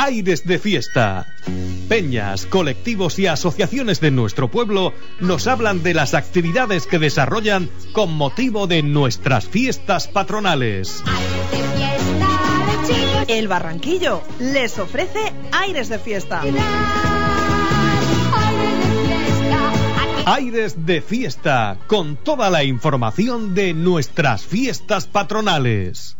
Aires de Fiesta. Peñas, colectivos y asociaciones de nuestro pueblo nos hablan de las actividades que desarrollan con motivo de nuestras fiestas patronales. El Barranquillo les ofrece Aires de Fiesta. Aires de Fiesta, con toda la información de nuestras fiestas patronales.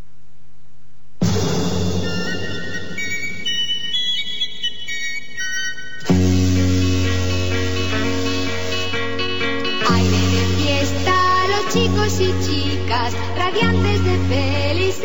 Radiantes de felicidad.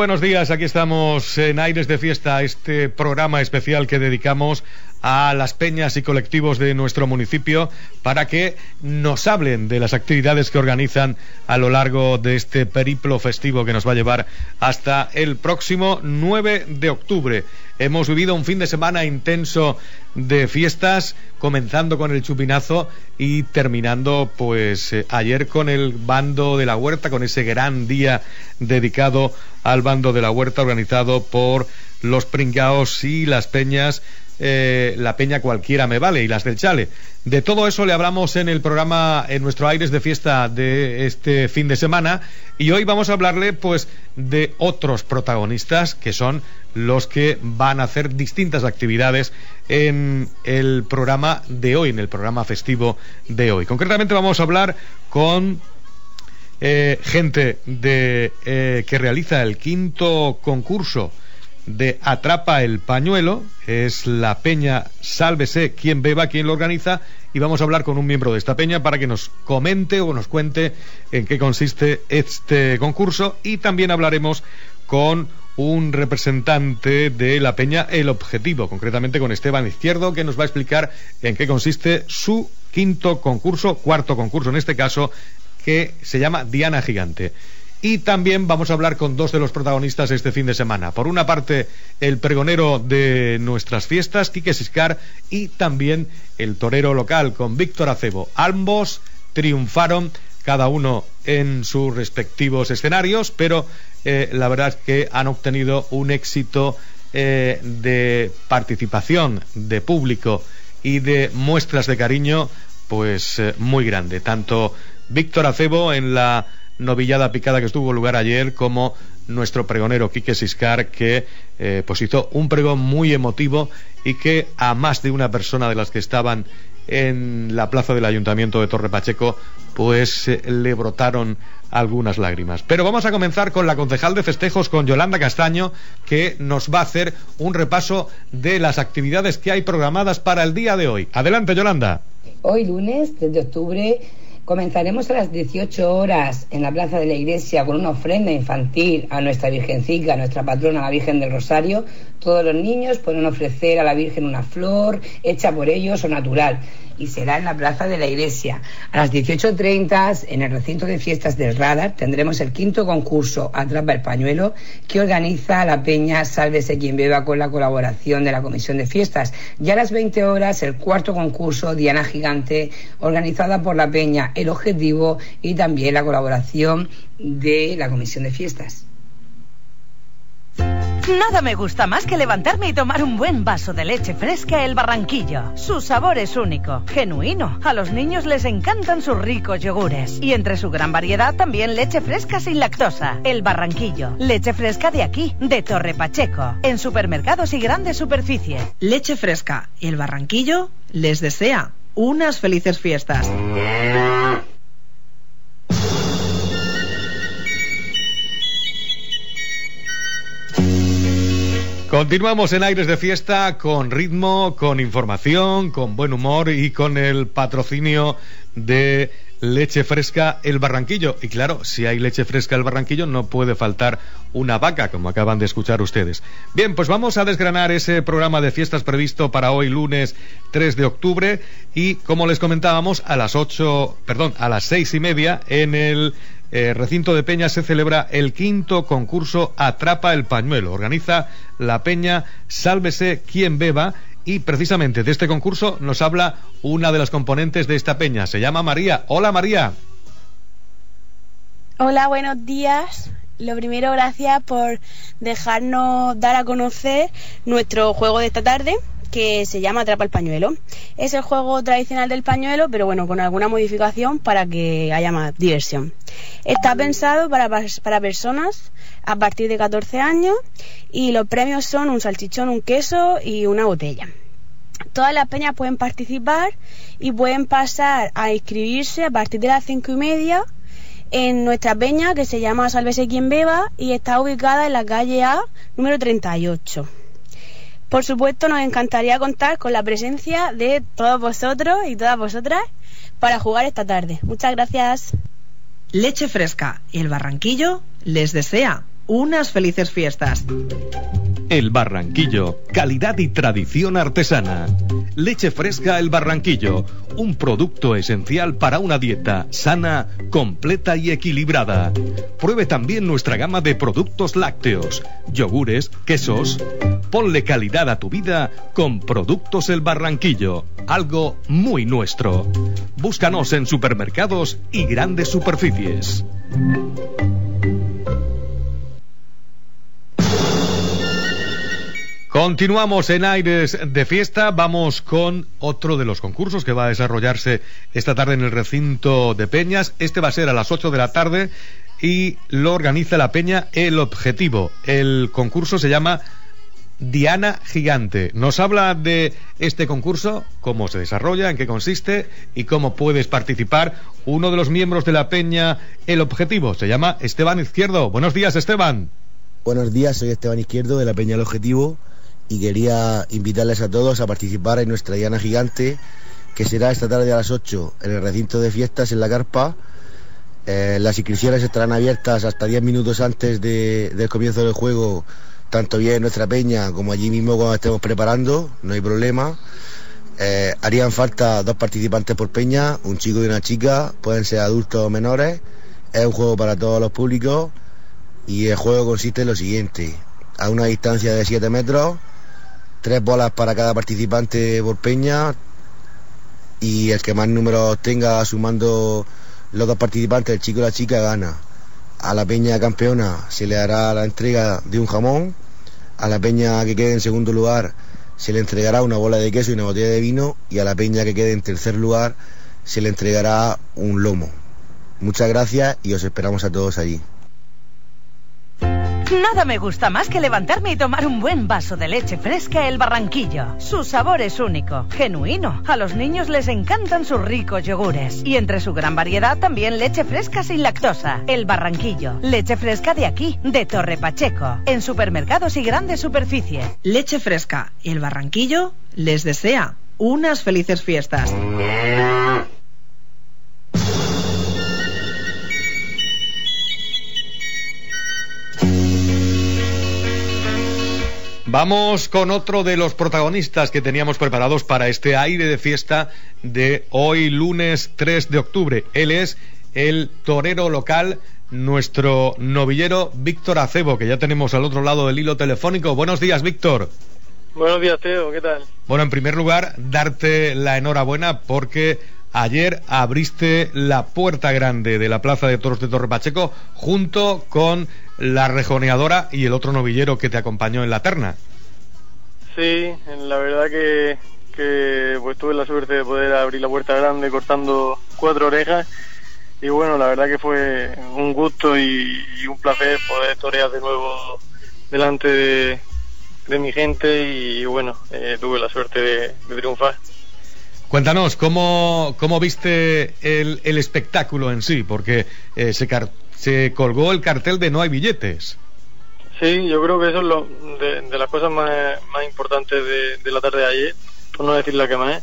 Buenos días, aquí estamos en Aires de Fiesta, este programa especial que dedicamos a las peñas y colectivos de nuestro municipio para que nos hablen de las actividades que organizan a lo largo de este periplo festivo que nos va a llevar hasta el próximo 9 de octubre. Hemos vivido un fin de semana intenso de fiestas, comenzando con el chupinazo y terminando pues eh, ayer con el bando de la huerta, con ese gran día dedicado al bando de la huerta organizado por los pringaos y las peñas eh, la peña cualquiera me vale y las del chale. De todo eso le hablamos en el programa, en nuestro Aires de Fiesta de este fin de semana y hoy vamos a hablarle pues de otros protagonistas que son los que van a hacer distintas actividades en el programa de hoy, en el programa festivo de hoy. Concretamente vamos a hablar con eh, gente de, eh, que realiza el quinto concurso de Atrapa el Pañuelo, es la peña Sálvese quien beba, quien lo organiza, y vamos a hablar con un miembro de esta peña para que nos comente o nos cuente en qué consiste este concurso. Y también hablaremos con un representante de la peña El Objetivo, concretamente con Esteban Izquierdo, que nos va a explicar en qué consiste su quinto concurso, cuarto concurso en este caso, que se llama Diana Gigante. Y también vamos a hablar con dos de los protagonistas este fin de semana. Por una parte, el pregonero de nuestras fiestas, Quique Siscar, y también el torero local con Víctor Acebo. Ambos triunfaron, cada uno en sus respectivos escenarios, pero eh, la verdad es que han obtenido un éxito eh, de participación de público y de muestras de cariño, pues eh, muy grande. Tanto Víctor Acebo en la novillada picada que estuvo lugar ayer, como nuestro pregonero Quique Siscar, que eh, pues hizo un pregón muy emotivo y que a más de una persona de las que estaban en la plaza del ayuntamiento de Torre Pacheco, pues eh, le brotaron algunas lágrimas. Pero vamos a comenzar con la concejal de festejos, con Yolanda Castaño, que nos va a hacer un repaso de las actividades que hay programadas para el día de hoy. Adelante, Yolanda. Hoy lunes 3 de octubre comenzaremos a las 18 horas en la plaza de la iglesia con una ofrenda infantil a nuestra Virgencica, a nuestra patrona, la Virgen del Rosario. Todos los niños pueden ofrecer a la Virgen una flor hecha por ellos o natural y será en la plaza de la iglesia. A las 18.30 en el recinto de fiestas del Radar tendremos el quinto concurso Atrapa el Pañuelo que organiza la peña Sálvese quien beba con la colaboración de la Comisión de Fiestas. Ya a las 20 horas el cuarto concurso Diana Gigante organizada por la peña El Objetivo y también la colaboración de la Comisión de Fiestas. Nada me gusta más que levantarme y tomar un buen vaso de leche fresca El Barranquillo. Su sabor es único, genuino. A los niños les encantan sus ricos yogures. Y entre su gran variedad también leche fresca sin lactosa. El Barranquillo. Leche fresca de aquí, de Torre Pacheco. En supermercados y grandes superficies. Leche fresca. El Barranquillo les desea unas felices fiestas. Continuamos en Aires de Fiesta con ritmo, con información, con buen humor y con el patrocinio de leche fresca el barranquillo. Y claro, si hay leche fresca el barranquillo, no puede faltar una vaca, como acaban de escuchar ustedes. Bien, pues vamos a desgranar ese programa de fiestas previsto para hoy lunes 3 de octubre y como les comentábamos, a las 8, perdón, a las seis y media en el eh, recinto de Peña se celebra el quinto concurso Atrapa el Pañuelo. Organiza la Peña Sálvese quien beba y precisamente de este concurso nos habla una de las componentes de esta peña. Se llama María. Hola María. Hola, buenos días. Lo primero, gracias por dejarnos dar a conocer nuestro juego de esta tarde, que se llama Atrapa el Pañuelo. Es el juego tradicional del pañuelo, pero bueno, con alguna modificación para que haya más diversión. Está pensado para, para personas a partir de 14 años y los premios son un salchichón, un queso y una botella. Todas las peñas pueden participar y pueden pasar a inscribirse a partir de las cinco y media en nuestra peña que se llama Sálvese quien beba y está ubicada en la calle A número 38. Por supuesto, nos encantaría contar con la presencia de todos vosotros y todas vosotras para jugar esta tarde. Muchas gracias. Leche Fresca y el Barranquillo les desea unas felices fiestas. El Barranquillo, calidad y tradición artesana. Leche fresca El Barranquillo, un producto esencial para una dieta sana, completa y equilibrada. Pruebe también nuestra gama de productos lácteos, yogures, quesos. Ponle calidad a tu vida con Productos El Barranquillo, algo muy nuestro. Búscanos en supermercados y grandes superficies. Continuamos en aires de fiesta. Vamos con otro de los concursos que va a desarrollarse esta tarde en el recinto de Peñas. Este va a ser a las 8 de la tarde y lo organiza la Peña El Objetivo. El concurso se llama Diana Gigante. Nos habla de este concurso, cómo se desarrolla, en qué consiste y cómo puedes participar. Uno de los miembros de la Peña El Objetivo se llama Esteban Izquierdo. Buenos días, Esteban. Buenos días, soy Esteban Izquierdo de la Peña El Objetivo y quería invitarles a todos a participar en nuestra Diana Gigante, que será esta tarde a las 8 en el recinto de fiestas en la carpa. Eh, las inscripciones estarán abiertas hasta 10 minutos antes del comienzo del juego, tanto bien en nuestra peña como allí mismo cuando estemos preparando, no hay problema. Eh, harían falta dos participantes por peña, un chico y una chica, pueden ser adultos o menores. Es un juego para todos los públicos y el juego consiste en lo siguiente. A una distancia de 7 metros, tres bolas para cada participante por peña y el que más números tenga sumando los dos participantes, el chico y la chica, gana. A la peña campeona se le hará la entrega de un jamón, a la peña que quede en segundo lugar se le entregará una bola de queso y una botella de vino y a la peña que quede en tercer lugar se le entregará un lomo. Muchas gracias y os esperamos a todos allí. Nada me gusta más que levantarme y tomar un buen vaso de leche fresca El Barranquillo. Su sabor es único, genuino. A los niños les encantan sus ricos yogures. Y entre su gran variedad también leche fresca sin lactosa. El Barranquillo. Leche fresca de aquí, de Torre Pacheco. En supermercados y grandes superficies. Leche Fresca el Barranquillo les desea unas felices fiestas. Vamos con otro de los protagonistas que teníamos preparados para este aire de fiesta de hoy lunes 3 de octubre. Él es el torero local, nuestro novillero Víctor Acebo, que ya tenemos al otro lado del hilo telefónico. Buenos días, Víctor. Buenos días, Teo, ¿qué tal? Bueno, en primer lugar, darte la enhorabuena porque ayer abriste la puerta grande de la Plaza de Toros de Torre Pacheco junto con la rejoneadora y el otro novillero que te acompañó en la terna. Sí, la verdad que, que pues tuve la suerte de poder abrir la puerta grande cortando cuatro orejas y bueno, la verdad que fue un gusto y, y un placer poder torear de nuevo delante de, de mi gente y bueno, eh, tuve la suerte de, de triunfar. Cuéntanos, ¿cómo, cómo viste el, el espectáculo en sí? Porque eh, se, car- se colgó el cartel de no hay billetes. Sí, yo creo que eso es lo de, las cosas más, más importantes de, la tarde de ayer, por no decir la que más,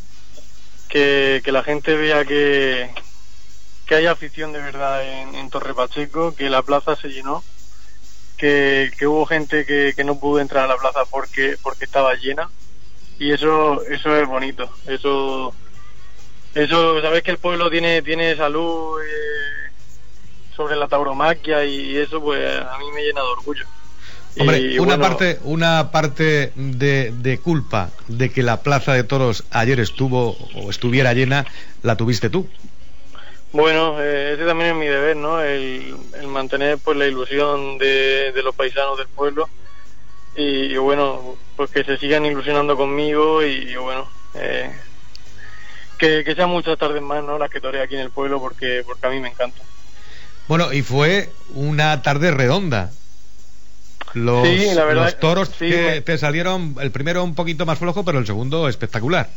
que, que la gente vea que, que hay afición de verdad en, en Torre Pacheco, que la plaza se llenó, que, que hubo gente que, que no pudo entrar a la plaza porque, porque estaba llena y eso, eso es bonito, eso, eso, sabes que el pueblo tiene, tiene salud eh, sobre la tauromaquia y eso pues a mí me llena de orgullo. Hombre, Y, una bueno, parte, una parte de, de culpa de que la plaza de toros ayer estuvo o estuviera llena, la tuviste tú. Bueno, eh, ese también es mi deber, ¿no? El, el mantener pues la ilusión de, de los paisanos del pueblo y, y, bueno, pues que se sigan ilusionando conmigo y, y bueno, eh, que, que sean muchas tardes más, ¿no? Las que toré aquí en el pueblo porque porque a mí me encanta. Bueno, y fue una tarde redonda. Los, Sí, la verdad, los toros sí, que te salieron, el primero un poquito más flojo, pero el segundo espectacular.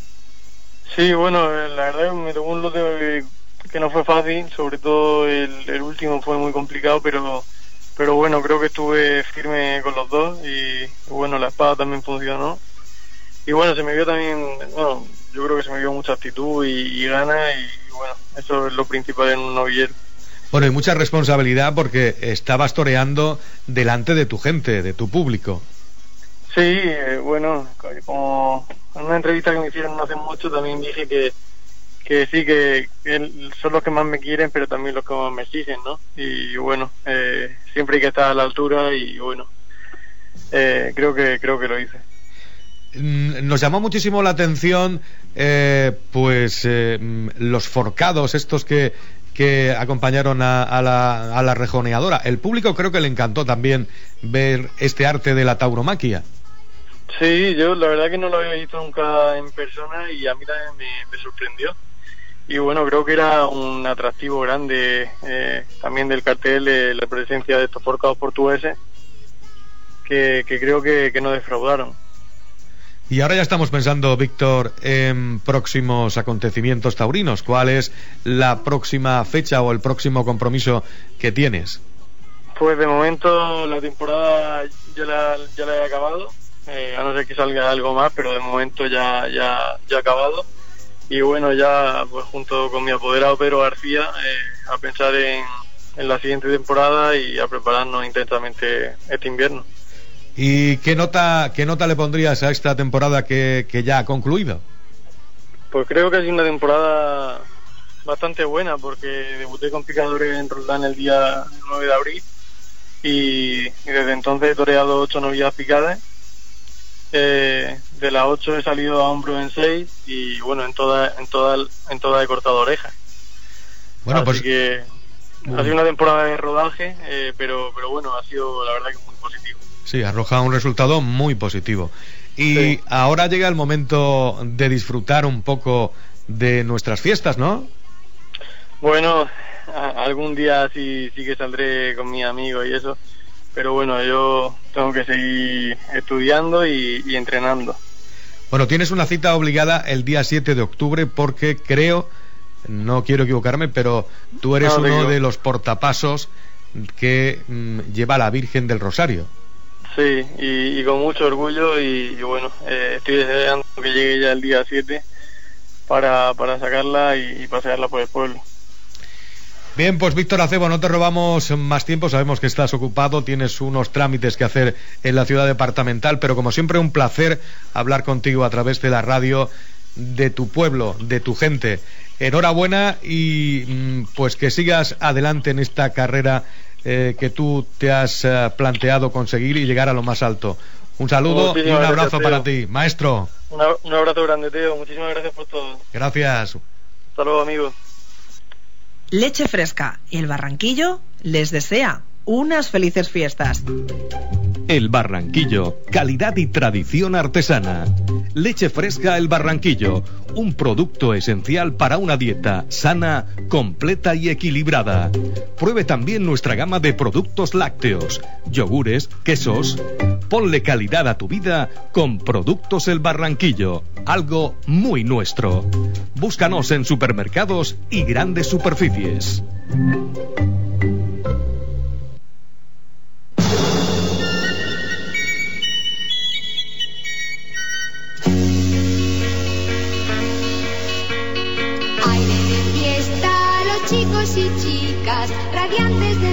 Sí, bueno, eh, la verdad me tocó un lote que no fue fácil, sobre todo el, el último fue muy complicado, pero pero bueno, creo que estuve firme con los dos y bueno, la espada también funcionó. Y bueno, se me vio también, bueno, yo creo que se me vio mucha actitud y, y ganas y bueno, eso es lo principal en un novillero. Bueno, y mucha responsabilidad porque estabas toreando delante de tu gente, de tu público. Sí, eh, bueno, como en una entrevista que me hicieron no hace mucho también dije que, que sí, que, son los que más me quieren, pero también los que más me exigen, ¿no? Y bueno, eh, siempre hay que estar a la altura y bueno, eh, creo que creo que lo hice. Mm, Nos llamó muchísimo la atención, eh, pues, eh, mm, los forcados, estos que, que acompañaron a, a la, a la rejoneadora. El público creo que le encantó también ver este arte de la tauromaquia. Sí, yo la verdad que no lo había visto nunca en persona y a mí también me, sorprendió. Y bueno, creo que era un atractivo grande eh, también del cartel de la presencia de estos forcados portugueses que, que creo que, que no defraudaron. Y ahora ya estamos pensando, Víctor, en próximos acontecimientos taurinos. ¿Cuál es la próxima fecha o el próximo compromiso que tienes? Pues de momento la temporada ya la, he acabado, eh, a no ser que salga algo más, pero de momento ya, ya, ya acabado. Y bueno, ya pues junto con mi apoderado Pedro García eh, a pensar en, en la siguiente temporada y a prepararnos intensamente este invierno. ¿Y qué nota, qué nota le pondrías a esta temporada que, que ya ha concluido? Pues creo que ha sido una temporada bastante buena porque debuté con picadores en Roldán el día 9 de abril y, y desde entonces he toreado ocho novillas picadas. Eh, de las ocho he salido a hombro en seis y bueno, en todas en toda, en toda he cortado orejas. Bueno, Así pues que ha sido una temporada de rodaje, eh, pero, pero bueno, ha sido la verdad que muy positivo. sí, arroja un resultado muy positivo. Y Sí. ahora llega el momento de disfrutar un poco de nuestras fiestas, ¿no? Bueno, a- algún día sí, sí que saldré con mis amigos y eso, pero bueno, yo tengo que seguir estudiando y, y entrenando. Bueno, tienes una cita obligada el día 7 de octubre porque creo, no quiero equivocarme, pero tú eres No, uno de los portapasos que mm, lleva la Virgen del Rosario. Sí, y, y con mucho orgullo y, y bueno, eh, estoy deseando que llegue ya el día 7 para, para sacarla y, y pasearla por el pueblo. Bien, pues Víctor Acebo, no te robamos más tiempo, sabemos que estás ocupado, tienes unos trámites que hacer en la ciudad departamental, pero como siempre un placer hablar contigo a través de la radio de tu pueblo, de tu gente. Enhorabuena y mm, pues que sigas adelante en esta carrera eh, que tú te has eh, planteado conseguir y llegar a lo más alto. Un saludo y un abrazo para ti, maestro. Una- un abrazo grande, Teo. Muchísimas gracias por todo. Gracias. Hasta luego, amigos. Leche Fresca, el Barranquillo, les desea unas felices fiestas. El Barranquillo, calidad y tradición artesana. Leche fresca El Barranquillo, un producto esencial para una dieta sana, completa y equilibrada. Pruebe también nuestra gama de productos lácteos, yogures, quesos. Ponle calidad a tu vida con Productos El Barranquillo, algo muy nuestro. Búscanos en supermercados y grandes superficies. Radiantes de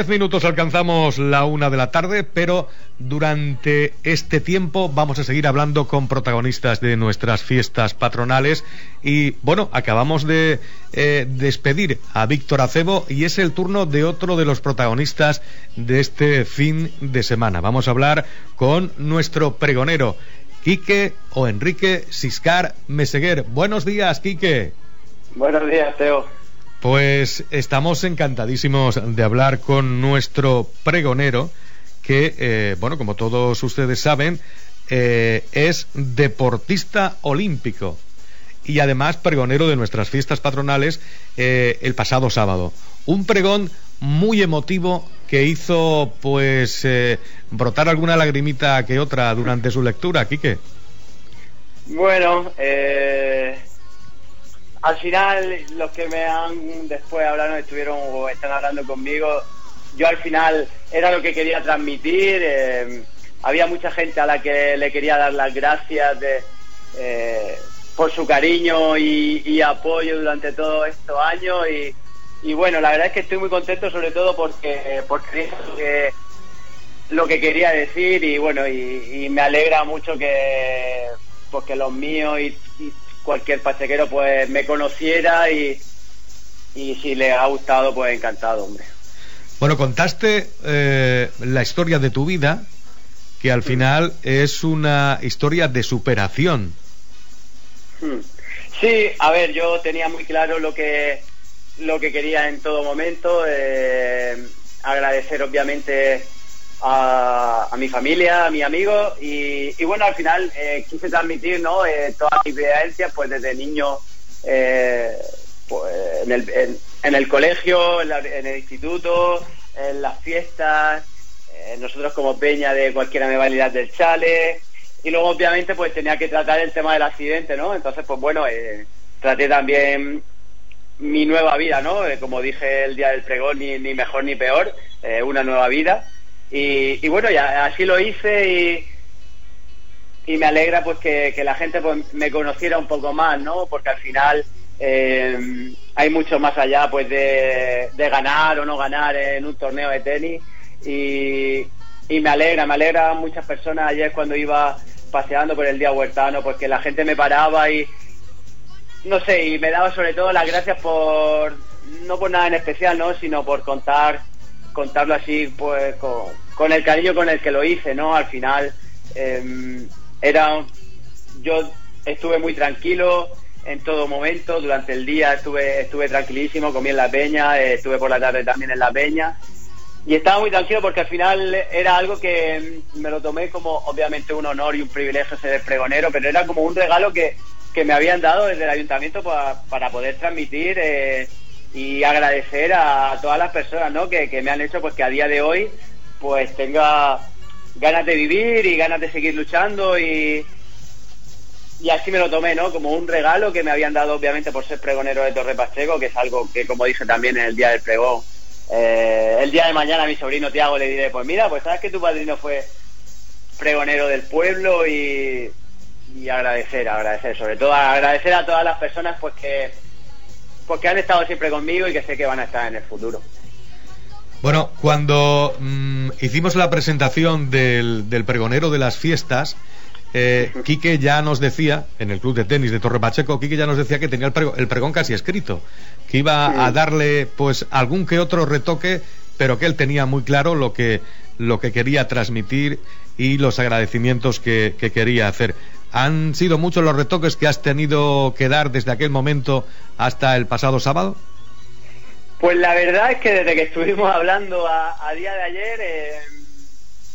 10 minutos alcanzamos la una de la tarde, pero durante este tiempo vamos a seguir hablando con protagonistas de nuestras fiestas patronales. Y bueno, acabamos de eh, despedir a Víctor Acebo y es el turno de otro de los protagonistas de este fin de semana. Vamos a hablar con nuestro pregonero, Quique o Enrique Siscar Meseguer. Buenos días, Quique. Buenos días, Teo. Pues estamos encantadísimos de hablar con nuestro pregonero, que, eh, bueno, como todos ustedes saben, eh, es deportista olímpico y además pregonero de nuestras fiestas patronales eh, el pasado sábado. Un pregón muy emotivo que hizo, pues, eh, brotar alguna lagrimita que otra durante su lectura, Quique. Bueno, eh, al final los que me han después hablado estuvieron o están hablando conmigo. Yo al final era lo que quería transmitir. eh, había mucha gente a la que le quería dar las gracias de, eh, por su cariño y, y apoyo durante todos estos años y, y bueno, la verdad es que estoy muy contento sobre todo porque porque que, lo que quería decir y bueno y, y me alegra mucho que porque los míos y, y cualquier pachequero pues me conociera y, y si les ha gustado pues encantado hombre Bueno, contaste eh, la historia de tu vida, que al final es una historia de superación. Hmm. Sí, a ver, yo tenía muy claro lo que lo que quería en todo momento. eh, agradecer obviamente a, a mi familia, a mis amigos y, y bueno, al final eh, quise transmitir ¿no? eh, todas mis vivencias pues desde niño eh, pues, en, el, en, el colegio, en, la- en el instituto, en las fiestas, eh, nosotros como peña de cualquier modalidad del chale y luego obviamente pues tenía que tratar el tema del accidente, ¿no? Entonces pues bueno, eh, traté también mi nueva vida, ¿no? Eh, como dije el día del pregón, ni, ni mejor ni peor, una nueva vida. Y, y bueno, ya así lo hice y, y me alegra pues que, la gente pues, me conociera un poco más, ¿no? Porque al final eh, hay mucho más allá pues de, ganar o no ganar en un torneo de tenis y, y me alegra, me alegra muchas personas ayer cuando iba paseando por el día huertano, pues que la gente me paraba y no sé, y me daba sobre todo las gracias por, no por nada en especial, ¿no? Sino por contar, contarlo así, pues con, el cariño con el que lo hice, ¿no? Al final, eh, era, yo estuve muy tranquilo en todo momento, durante el día estuve, estuve tranquilísimo, comí en la peña, eh, estuve por la tarde también en la peña, y estaba muy tranquilo porque al final era algo que mm, me lo tomé como obviamente un honor y un privilegio ser pregonero, pero era como un regalo que, que me habían dado desde el ayuntamiento pa- para poder transmitir eh, y agradecer a, todas las personas ¿no? que, que me han hecho pues que a día de hoy pues tenga ganas de vivir y ganas de seguir luchando y, y así me lo tomé, ¿no? Como un regalo que me habían dado, obviamente, por ser pregonero de Torre Pacheco, que es algo que, como dije también en el día del pregón, eh, el día de mañana a mi sobrino Tiago le diré, pues mira, pues sabes que tu padrino fue pregonero del pueblo y, y agradecer, agradecer, sobre todo agradecer a todas las personas pues que, pues que han estado siempre conmigo y que sé que van a estar en el futuro. Bueno, cuando mm, hicimos la presentación del, del pregonero de las fiestas, eh, Quique ya nos decía, en el club de tenis de Torre Pacheco, Quique ya nos decía que tenía el, prego- el pregón casi escrito, que iba a darle pues algún que otro retoque, pero que él tenía muy claro lo que, lo que quería transmitir y los agradecimientos que, que quería hacer. ¿Han sido muchos los retoques que has tenido que dar desde aquel momento hasta el pasado sábado? Pues la verdad es que desde que estuvimos hablando a, día de ayer, eh,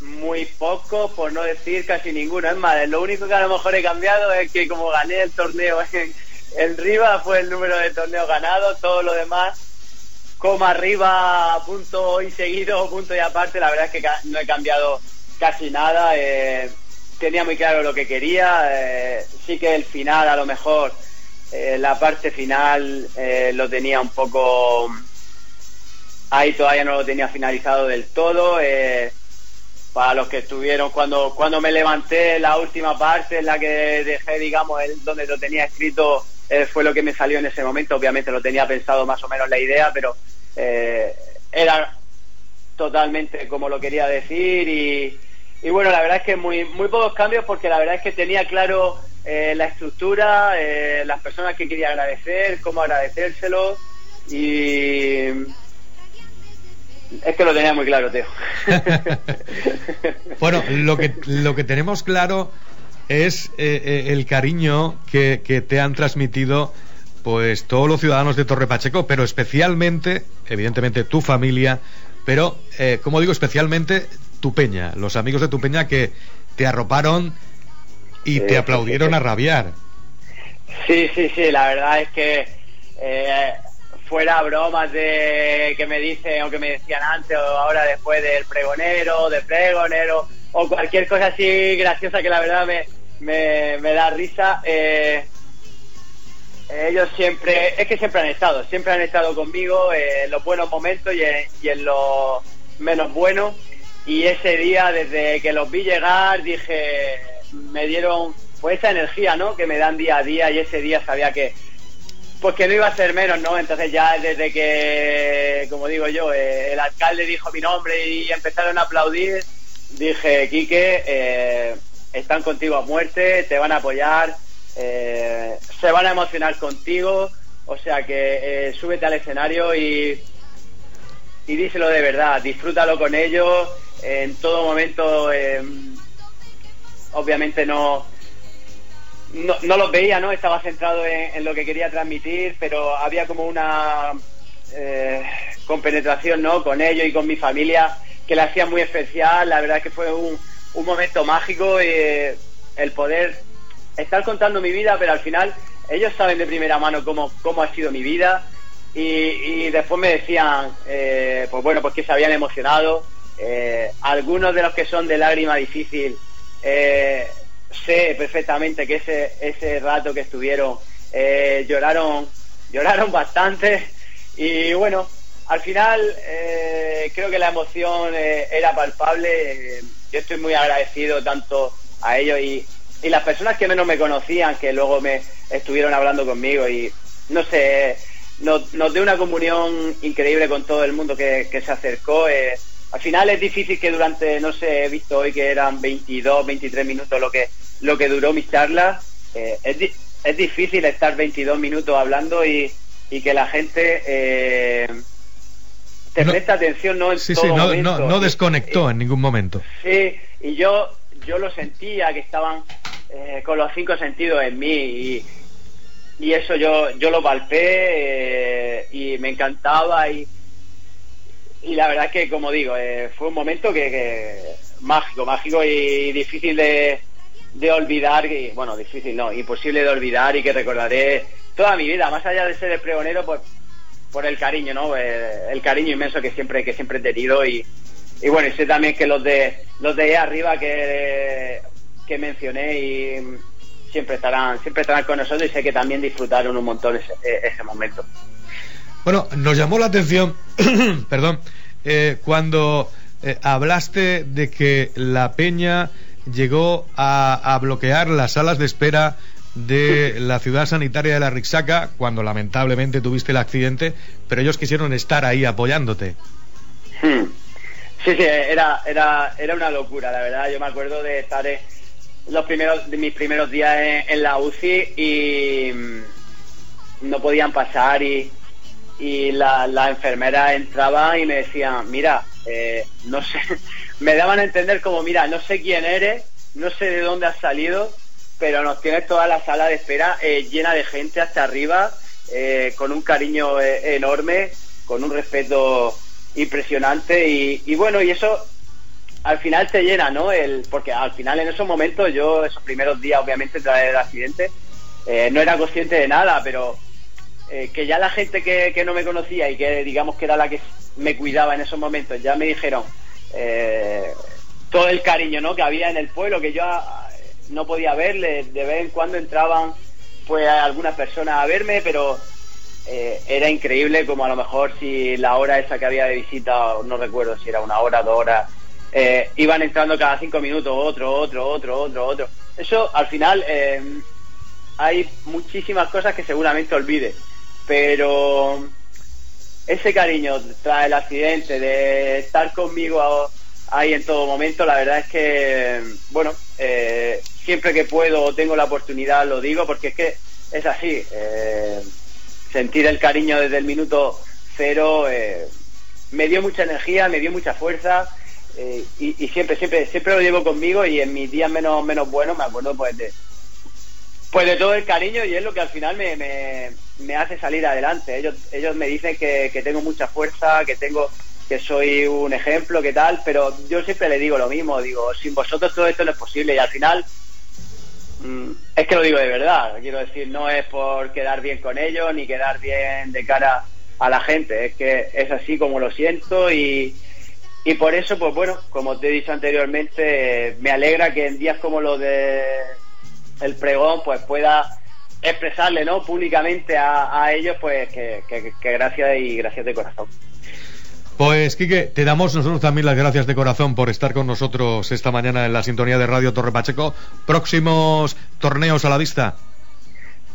muy poco, por no decir casi ninguno. Es más, lo único que a lo mejor he cambiado es que como gané el torneo en, Rivas fue el número de torneos ganados, todo lo demás coma arriba, punto y seguido, punto y aparte, la verdad es que no he cambiado casi nada. eh, tenía muy claro lo que quería. eh, sí que el final, a lo mejor, eh, la parte final eh, lo tenía un poco. Ahí todavía no lo tenía finalizado del todo. eh, para los que estuvieron cuando cuando me levanté la última parte en la que dejé digamos el, donde lo tenía escrito eh, fue lo que me salió en ese momento obviamente lo tenía pensado más o menos la idea pero era totalmente como lo quería decir y, y bueno la verdad es que muy muy pocos cambios porque la verdad es que tenía claro eh, la estructura eh, las personas que quería agradecer cómo agradecérselo. Y es que lo tenía muy claro Teo Bueno, lo que, lo que tenemos claro es eh, eh, el cariño que, te han transmitido pues todos los ciudadanos de Torre Pacheco, pero especialmente, evidentemente, tu familia, pero, eh, como digo, especialmente tu peña, los amigos de tu peña que te arroparon y te aplaudieron a rabiar. Sí, sí, sí, la verdad es que eh, fuera bromas de que me dicen o que me decían antes o ahora después del pregonero, de pregonero o cualquier cosa así graciosa que la verdad me, me, me da risa. eh, ellos siempre, es que siempre han estado, siempre han estado conmigo eh, en los buenos momentos y en, y en los menos buenos. Y ese día, desde que los vi llegar, dije, me dieron pues esa energía, ¿no? Que me dan día a día y ese día sabía que, pues que no iba a ser menos, ¿no? Entonces ya desde que, como digo yo, eh, el alcalde dijo mi nombre y empezaron a aplaudir, dije, Quique, eh, están contigo a muerte, te van a apoyar, eh, se van a emocionar contigo, o sea que eh, súbete al escenario y, y díselo de verdad, disfrútalo con ellos, en todo momento, eh, obviamente no, no, los veía, ¿no? Estaba centrado en, lo que quería transmitir, pero había como una eh, compenetración, ¿no? Con ellos y con mi familia que la hacía muy especial. La verdad es que fue un, momento mágico eh, el poder estar contando mi vida, pero al final ellos saben de primera mano cómo, cómo ha sido mi vida y, después me decían, pues bueno, pues que se habían emocionado. Eh, algunos de los que son de lágrima difícil, eh, sé perfectamente que ese, ese rato que estuvieron eh, lloraron, lloraron bastante y bueno, al final eh, creo que la emoción eh, era palpable. eh, yo estoy muy agradecido tanto a ellos y, y las personas que menos me conocían, que luego me estuvieron hablando conmigo y no sé, nos, nos dio una comunión increíble con todo el mundo que, se acercó. Al final es difícil que durante, no sé, he visto hoy que eran 22, 23 minutos lo que, lo que duró mi charla. eh, es, di- es difícil estar 22 minutos hablando y, y que la gente eh, te No- preste atención no en Sí, todo sí, no, momento. no, no Y- desconectó en ningún momento. Sí, y yo, yo lo sentía, que estaban eh, con los cinco sentidos en mí y, y eso yo, yo lo palpé eh, y me encantaba y, y la verdad es que, como digo, eh, fue un momento que, que mágico, mágico y difícil de, de olvidar, y, bueno, difícil no, imposible de olvidar y que recordaré toda mi vida, más allá de ser el pregonero, pues por el cariño, ¿no? Eh, el cariño inmenso que siempre que siempre he tenido y, y bueno, y sé también que los de los de ahí arriba que, que mencioné y siempre estarán siempre estarán con nosotros y sé que también disfrutaron un montón ese, ese momento. Bueno, nos llamó la atención, perdón, eh, cuando eh, hablaste de que la peña llegó a, a bloquear las salas de espera de la ciudad sanitaria de la Rixaca cuando lamentablemente tuviste el accidente, pero ellos quisieron estar ahí apoyándote. Sí, sí, era, era, era una locura, la verdad. Yo me acuerdo de estar en los primeros, de mis primeros días en, en la UCI y mm, no podían pasar y, y la, la enfermera entraba y me decían, mira, eh, no sé, me daban a entender como, mira, no sé quién eres, no sé de dónde has salido, pero nos tienes toda la sala de espera eh, llena de gente hasta arriba, eh, con un cariño eh, enorme, con un respeto impresionante y, y bueno, y eso al final te llena, ¿no? El, porque al final en esos momentos yo, esos primeros días obviamente tras el accidente, eh, no era consciente de nada, pero eh, que ya la gente que, que no me conocía y que digamos que era la que me cuidaba en esos momentos, ya me dijeron eh, todo el cariño ¿no? que había en el pueblo, que yo ah, no podía verle, de vez en cuando entraban pues algunas personas a verme, pero eh, era increíble como a lo mejor si la hora esa que había de visita, no recuerdo si era una hora, dos horas, eh, iban entrando cada cinco minutos otro, otro, otro, otro, otro. Eso al final eh, hay muchísimas cosas que seguramente olvide, pero ese cariño tras el accidente, de estar conmigo ahí en todo momento, la verdad es que, bueno, eh, siempre que puedo o tengo la oportunidad lo digo porque es que es así. Eh, sentir el cariño desde el minuto cero eh, me dio mucha energía, me dio mucha fuerza eh, y, siempre, siempre, siempre lo llevo conmigo y en mis días menos, menos buenos me acuerdo pues de, pues de todo el cariño y es lo que al final me, me, me hace salir adelante. Ellos, ellos me dicen que, que tengo mucha fuerza, que tengo que soy un ejemplo, que tal, pero yo siempre le digo lo mismo, digo, sin vosotros todo esto no es posible y al final mm, es que lo digo de verdad, quiero decir, no es por quedar bien con ellos ni quedar bien de cara a la gente, es que es así como lo siento y, y por eso, pues bueno, como te he dicho anteriormente, me alegra que en días como los de el pregón, pues pueda expresarle, ¿no? Públicamente a, a ellos, pues que, que, que gracias y gracias de corazón. Pues, Quique, te damos nosotros también las gracias de corazón por estar con nosotros esta mañana en la sintonía de Radio Torre Pacheco. ¿Próximos torneos a la vista?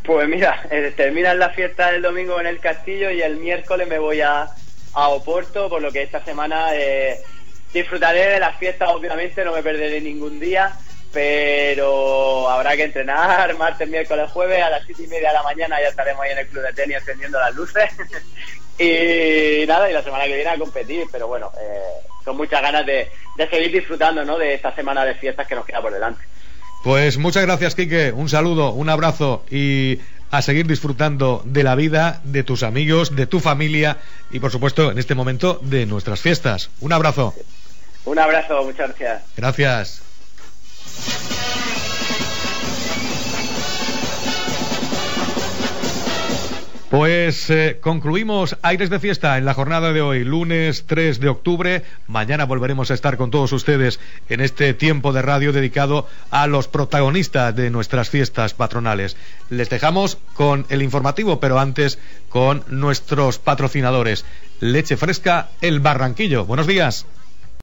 Pues mira, eh, terminan la fiesta del domingo en el Castillo y el miércoles me voy a, a Oporto, por lo que esta semana eh, disfrutaré de las fiestas, obviamente, no me perderé ningún día, pero habrá que entrenar martes, miércoles, jueves, a las siete y media de la mañana ya estaremos ahí en el club de tenis encendiendo las luces. Y nada, y la semana que viene a competir, pero bueno, eh, con muchas ganas de, de seguir disfrutando ¿no? de esta semana de fiestas que nos queda por delante. Pues muchas gracias, Quique. Un saludo, un abrazo y a seguir disfrutando de la vida, de tus amigos, de tu familia y, por supuesto, en este momento, de nuestras fiestas. Un abrazo. Un abrazo, muchas gracias. Gracias. Pues eh, concluimos Aires de Fiesta en la jornada de hoy, lunes 3 de octubre. Mañana volveremos a estar con todos ustedes en este tiempo de radio dedicado a los protagonistas de nuestras fiestas patronales. Les dejamos con el informativo, pero antes con nuestros patrocinadores. Leche fresca El Barranquillo. Buenos días.